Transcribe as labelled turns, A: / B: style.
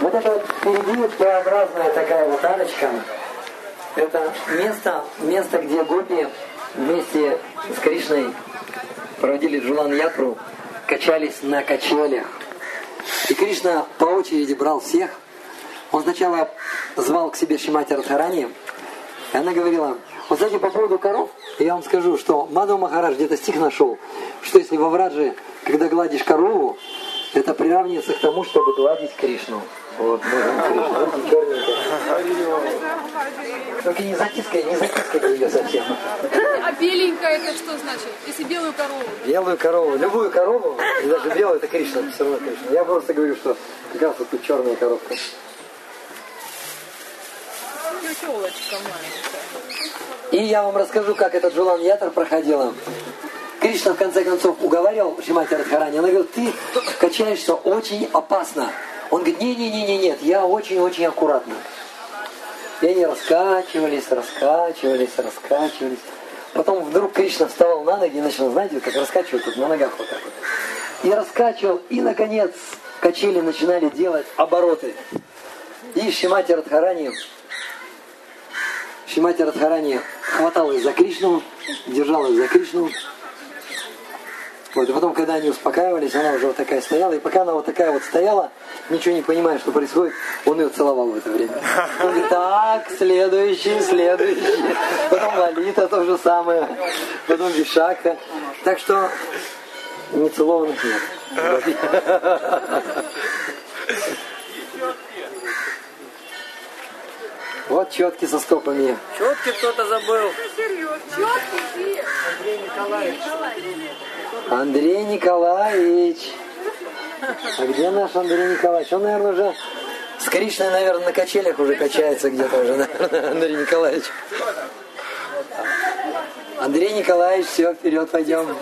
A: Вот это вот впереди Т-образная такая вот арочка. Это место, место, где гопи вместе с Кришной проводили Джулан Ятру, качались на качелях. И Кришна по очереди брал всех. Он сначала звал к себе Шимати Радхарани, и она говорила, вот знаете, по поводу коров, я вам скажу, что Мадхав Махарадж где-то стих нашел, что если во Врадже, когда гладишь корову, это приравнивается к тому, чтобы гладить Кришну. Вот. Только не затискай, не затискайте ее совсем.
B: А беленькая это что значит? Если белую корову?
A: Белую корову, любую корову, и даже белую, это Кришна, все равно Кришна. Я просто говорю, что как раз вот тут черная
B: маленькая.
A: И я вам расскажу, как этот Джулан Ятор проходила. Кришна в конце концов уговаривал Шимати Радхарани. Она говорит, ты качаешься очень опасно. Он говорит, не-не-не, нет, я очень-очень аккуратно. И они раскачивались, раскачивались, раскачивались. Потом вдруг Кришна вставал на ноги и начал, знаете, как раскачивать тут на ногах вот так вот. И раскачивал, и наконец качели начинали делать обороты. И Шимати Радхарани Шимати Радхарани хваталась за Кришну, держалась за Кришну. Вот, и потом, когда они успокаивались, она уже вот такая стояла, и пока она вот такая вот стояла, ничего не понимая, что происходит, он ее целовал в это время. Он говорит, так, следующий, следующий. Потом Лалита то же самое, потом Вишака. Так что нецелованных нет. Вот четки со стопами.
C: Четки кто-то забыл.
A: Андрей Николаевич. А где наш Андрей Николаевич? Он, наверное, уже с Кришной, наверное, на качелях уже качается где-то уже, наверное, Андрей Николаевич. Андрей Николаевич, все, вперед пойдем.